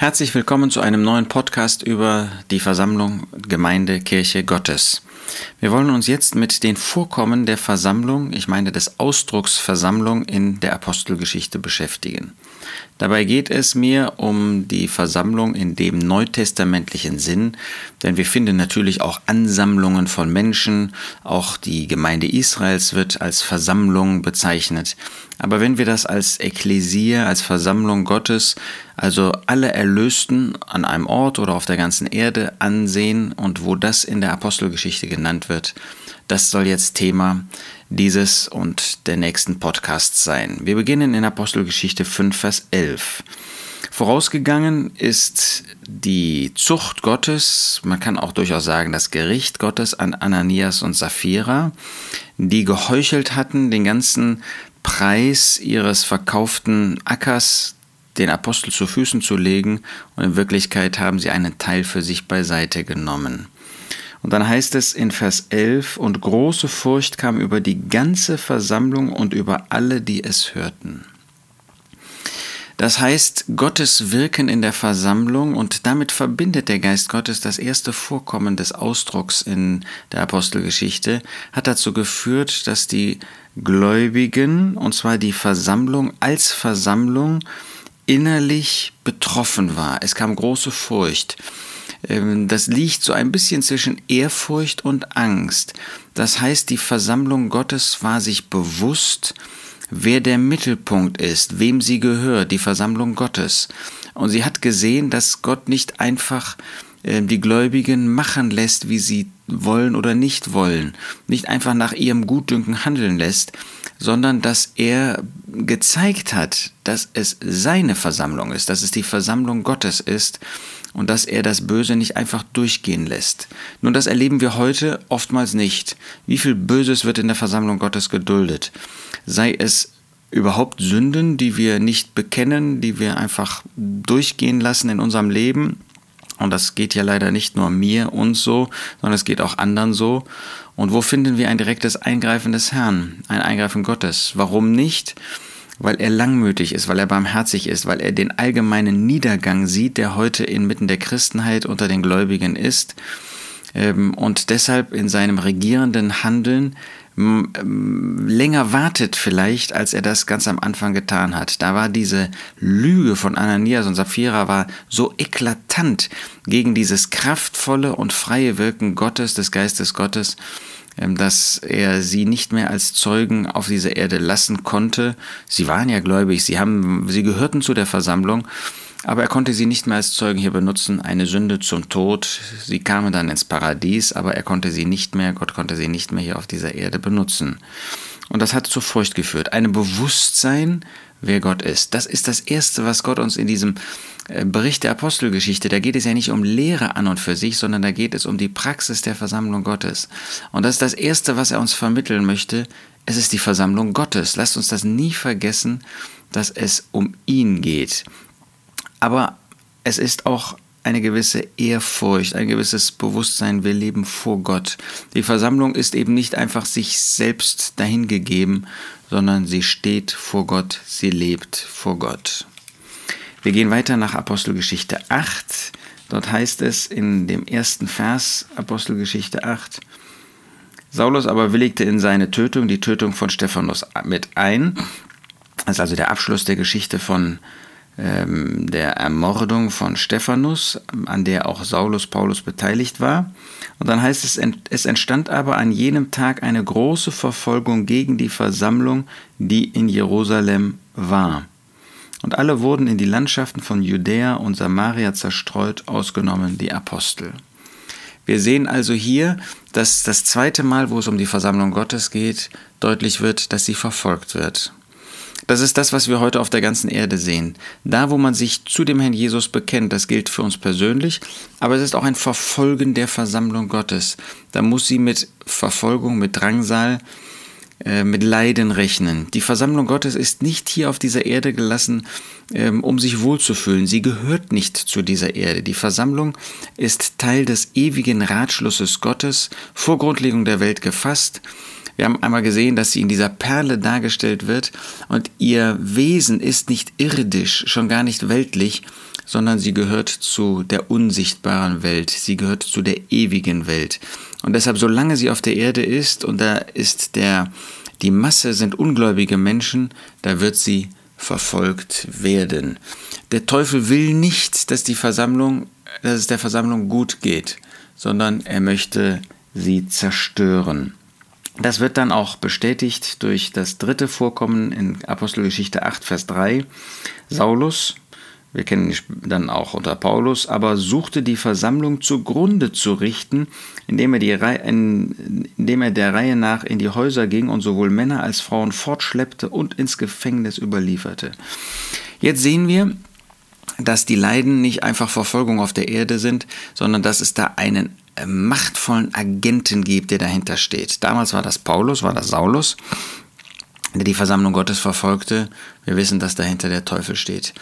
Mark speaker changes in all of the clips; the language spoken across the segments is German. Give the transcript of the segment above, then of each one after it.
Speaker 1: Herzlich willkommen zu einem neuen Podcast über die Versammlung Gemeinde Kirche Gottes. Wir wollen uns jetzt mit den Vorkommen der Versammlung, ich meine des Ausdrucks Versammlung in der Apostelgeschichte beschäftigen. Dabei geht es mir um die Versammlung in dem neutestamentlichen Sinn, denn wir finden natürlich auch Ansammlungen von Menschen, auch die Gemeinde Israels wird als Versammlung bezeichnet. Aber wenn wir das als Ekklesia, als Versammlung Gottes, also alle Erlösten an einem Ort oder auf der ganzen Erde ansehen und wo das in der Apostelgeschichte genannt wird, das soll jetzt Thema dieses und der nächsten Podcasts sein. Wir beginnen in Apostelgeschichte 5, Vers 11. Vorausgegangen ist die Zucht Gottes, man kann auch durchaus sagen das Gericht Gottes an Ananias und Sapphira, die geheuchelt hatten, den ganzen Preis ihres verkauften Ackers den Apostel zu Füßen zu legen und in Wirklichkeit haben sie einen Teil für sich beiseite genommen. Und dann heißt es in Vers 11, und große Furcht kam über die ganze Versammlung und über alle, die es hörten. Das heißt, Gottes Wirken in der Versammlung und damit verbindet der Geist Gottes das erste Vorkommen des Ausdrucks in der Apostelgeschichte, hat dazu geführt, dass die Gläubigen, und zwar die Versammlung als Versammlung, innerlich betroffen war. Es kam große Furcht. Ähm, das liegt so ein bisschen zwischen Ehrfurcht und Angst. Das heißt, die Versammlung Gottes war sich bewusst, wer der Mittelpunkt ist, wem sie gehört, die Versammlung Gottes. Und sie hat gesehen, dass Gott nicht einfach ähm, die Gläubigen machen lässt, wie sie wollen oder nicht wollen, nicht einfach nach ihrem Gutdünken handeln lässt, sondern dass er gezeigt hat, dass es seine Versammlung ist, dass es die Versammlung Gottes ist und dass er das Böse nicht einfach durchgehen lässt. Nun, das erleben wir heute oftmals nicht. Wie viel Böses wird in der Versammlung Gottes geduldet? Sei es überhaupt Sünden, die wir nicht bekennen, die wir einfach durchgehen lassen in unserem Leben. Und das geht ja leider nicht nur mir uns so, sondern es geht auch anderen so. Und wo finden wir ein direktes Eingreifen des Herrn, ein Eingreifen Gottes? Warum nicht? Weil er langmütig ist, weil er barmherzig ist, weil er den allgemeinen Niedergang sieht, der heute inmitten der Christenheit unter den Gläubigen ist und deshalb in seinem regierenden Handeln länger wartet vielleicht, als er das ganz am Anfang getan hat. Da war diese Lüge von Ananias und Sapphira war so eklatant gegen dieses kraftvolle und freie Wirken Gottes, des Geistes Gottes, ähm, dass er sie nicht mehr als Zeugen auf dieser Erde lassen konnte. Sie waren ja gläubig, sie haben, sie gehörten zu der Versammlung, aber er konnte sie nicht mehr als Zeugen hier benutzen, eine Sünde zum Tod. Sie kamen dann ins Paradies, aber er konnte sie nicht mehr, Gott konnte sie nicht mehr hier auf dieser Erde benutzen. Und das hat zur Furcht geführt. Ein Bewusstsein, wer Gott ist. Das ist das Erste, was Gott uns in diesem äh, Bericht der Apostelgeschichte, da geht es ja nicht um Lehre an und für sich, sondern da geht es um die Praxis der Versammlung Gottes. Und das ist das Erste, was er uns vermitteln möchte. Es ist die Versammlung Gottes. Lasst uns das nie vergessen, dass es um ihn geht. Aber es ist auch eine gewisse Ehrfurcht, ein gewisses Bewusstsein, wir leben vor Gott. Die Versammlung ist eben nicht einfach sich selbst dahingegeben, sondern sie steht vor Gott, sie lebt vor Gott. Wir gehen weiter nach Apostelgeschichte 8. Dort heißt es in dem ersten Vers Apostelgeschichte 8, Saulus aber willigte in seine Tötung, die Tötung von Stephanus mit ein. Das ist also der Abschluss der Geschichte von der Ermordung von Stephanus, an der auch Saulus Paulus beteiligt war. Und dann heißt es, es entstand aber an jenem Tag eine große Verfolgung gegen die Versammlung, die in Jerusalem war. Und alle wurden in die Landschaften von Judäa und Samaria zerstreut, ausgenommen die Apostel. Wir sehen also hier, dass das zweite Mal, wo es um die Versammlung Gottes geht, deutlich wird, dass sie verfolgt wird. Das ist das, was wir heute auf der ganzen Erde sehen. Da, wo man sich zu dem Herrn Jesus bekennt, das gilt für uns persönlich, aber es ist auch ein Verfolgen der Versammlung Gottes. Da muss sie mit Verfolgung, mit Drangsal, äh, mit Leiden rechnen. Die Versammlung Gottes ist nicht hier auf dieser Erde gelassen, ähm, um sich wohlzufühlen. Sie gehört nicht zu dieser Erde. Die Versammlung ist Teil des ewigen Ratschlusses Gottes, vor Grundlegung der Welt gefasst Wir haben einmal gesehen, dass sie in dieser Perle dargestellt wird und ihr Wesen ist nicht irdisch, schon gar nicht weltlich, sondern sie gehört zu der unsichtbaren Welt, sie gehört zu der ewigen Welt. Und deshalb, solange sie auf der Erde ist und da ist der, die Masse sind ungläubige Menschen, da wird sie verfolgt werden. Der Teufel will nicht, dass die Versammlung, dass es der Versammlung gut geht, sondern er möchte sie zerstören. Das wird dann auch bestätigt durch das dritte Vorkommen in Apostelgeschichte 8, Vers 3. Saulus, wir kennen ihn dann auch unter Paulus, aber suchte die Versammlung zugrunde zu richten, indem er, die Reihe, indem er der Reihe nach in die Häuser ging und sowohl Männer als Frauen fortschleppte und ins Gefängnis überlieferte. Jetzt sehen wir, dass die Leiden nicht einfach Verfolgung auf der Erde sind, sondern dass es da einen machtvollen Agenten gibt, der dahinter steht. Damals war das Paulus, war das Saulus, der die Versammlung Gottes verfolgte. Wir wissen, dass dahinter der Teufel steht.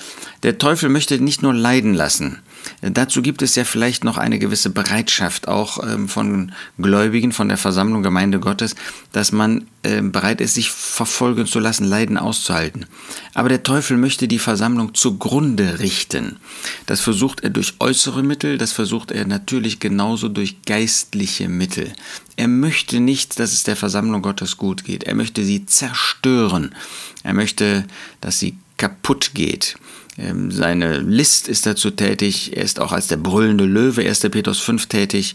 Speaker 1: Der Teufel möchte nicht nur leiden lassen. Dazu gibt es ja vielleicht noch eine gewisse Bereitschaft auch ähm, von Gläubigen, von der Versammlung Gemeinde Gottes, dass man äh, bereit ist, sich verfolgen zu lassen, Leiden auszuhalten. Aber der Teufel möchte die Versammlung zugrunde richten. Das versucht er durch äußere Mittel, das versucht er natürlich genauso durch geistliche Mittel. Er möchte nicht, dass es der Versammlung Gottes gut geht. Er möchte sie zerstören. Er möchte, dass sie kaputt geht. Ähm, seine List ist dazu tätig. Er ist auch als der brüllende Löwe 1. Petrus 5 tätig.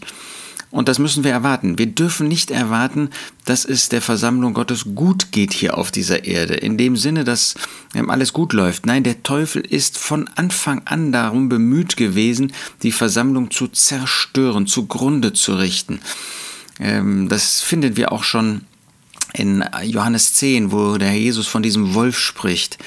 Speaker 1: Und das müssen wir erwarten. Wir dürfen nicht erwarten, dass es der Versammlung Gottes gut geht hier auf dieser Erde, in dem Sinne, dass ähm, alles gut läuft. Nein, der Teufel ist von Anfang an darum bemüht gewesen, die Versammlung zu zerstören, zugrunde zu richten. Ähm, das finden wir auch schon in Johannes 10, wo der Jesus von diesem Wolf spricht.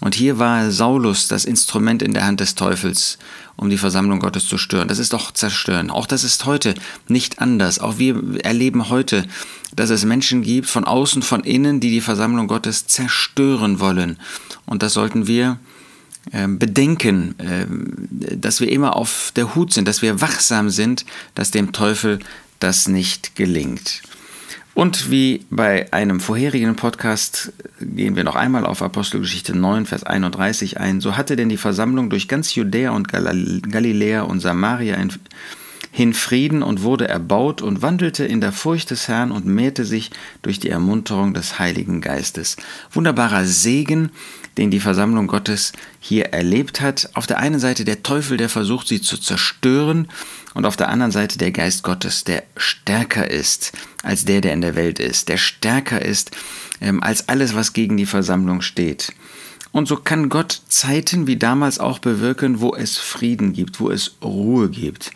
Speaker 1: Und hier war Saulus das Instrument in der Hand des Teufels, um die Versammlung Gottes zu stören. Das ist doch zerstören. Auch das ist heute nicht anders. Auch wir erleben heute, dass es Menschen gibt, von außen, von innen, die die Versammlung Gottes zerstören wollen. Und das sollten wir ähm, bedenken, ähm, dass wir immer auf der Hut sind, dass wir wachsam sind, dass dem Teufel das nicht gelingt. Und wie bei einem vorherigen Podcast gehen wir noch einmal auf Apostelgeschichte 9, Vers 31 ein. So hatte denn die Versammlung durch ganz Judäa und Galiläa und Samaria hin Frieden und wurde erbaut und wandelte in der Furcht des Herrn und mehrte sich durch die Ermunterung des Heiligen Geistes. Wunderbarer Segen, den die Versammlung Gottes hier erlebt hat. Auf der einen Seite der Teufel, der versucht, sie zu zerstören, und auf der anderen Seite der Geist Gottes, der stärker ist als der, der in der Welt ist, der stärker ist ähm, als alles, was gegen die Versammlung steht. Und so kann Gott Zeiten wie damals auch bewirken, wo es Frieden gibt, wo es Ruhe gibt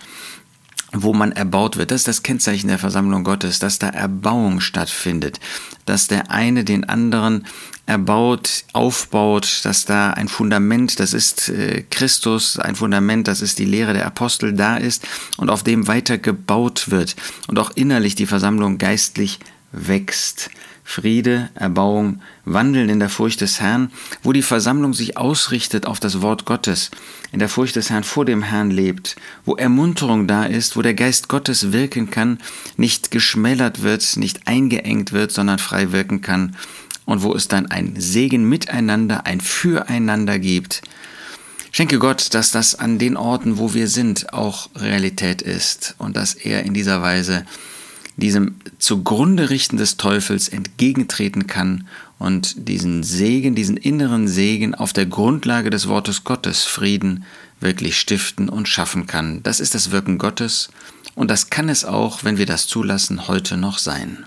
Speaker 1: wo man erbaut wird. Das ist das Kennzeichen der Versammlung Gottes, dass da Erbauung stattfindet, dass der eine den anderen erbaut, aufbaut, dass da ein Fundament, das ist äh, Christus, ein Fundament, das ist die Lehre der Apostel da ist und auf dem weiter gebaut wird und auch innerlich die Versammlung geistlich wächst. Friede, Erbauung, Wandeln in der Furcht des Herrn, wo die Versammlung sich ausrichtet auf das Wort Gottes, in der Furcht des Herrn vor dem Herrn lebt, wo Ermunterung da ist, wo der Geist Gottes wirken kann, nicht geschmälert wird, nicht eingeengt wird, sondern frei wirken kann und wo es dann ein Segen miteinander, ein Füreinander gibt. Schenke Gott, dass das an den Orten, wo wir sind, auch Realität ist und dass er in dieser Weise diesem zugrunde richten des Teufels entgegentreten kann und diesen Segen, diesen inneren Segen auf der Grundlage des Wortes Gottes Frieden wirklich stiften und schaffen kann. Das ist das Wirken Gottes und das kann es auch, wenn wir das zulassen, heute noch sein.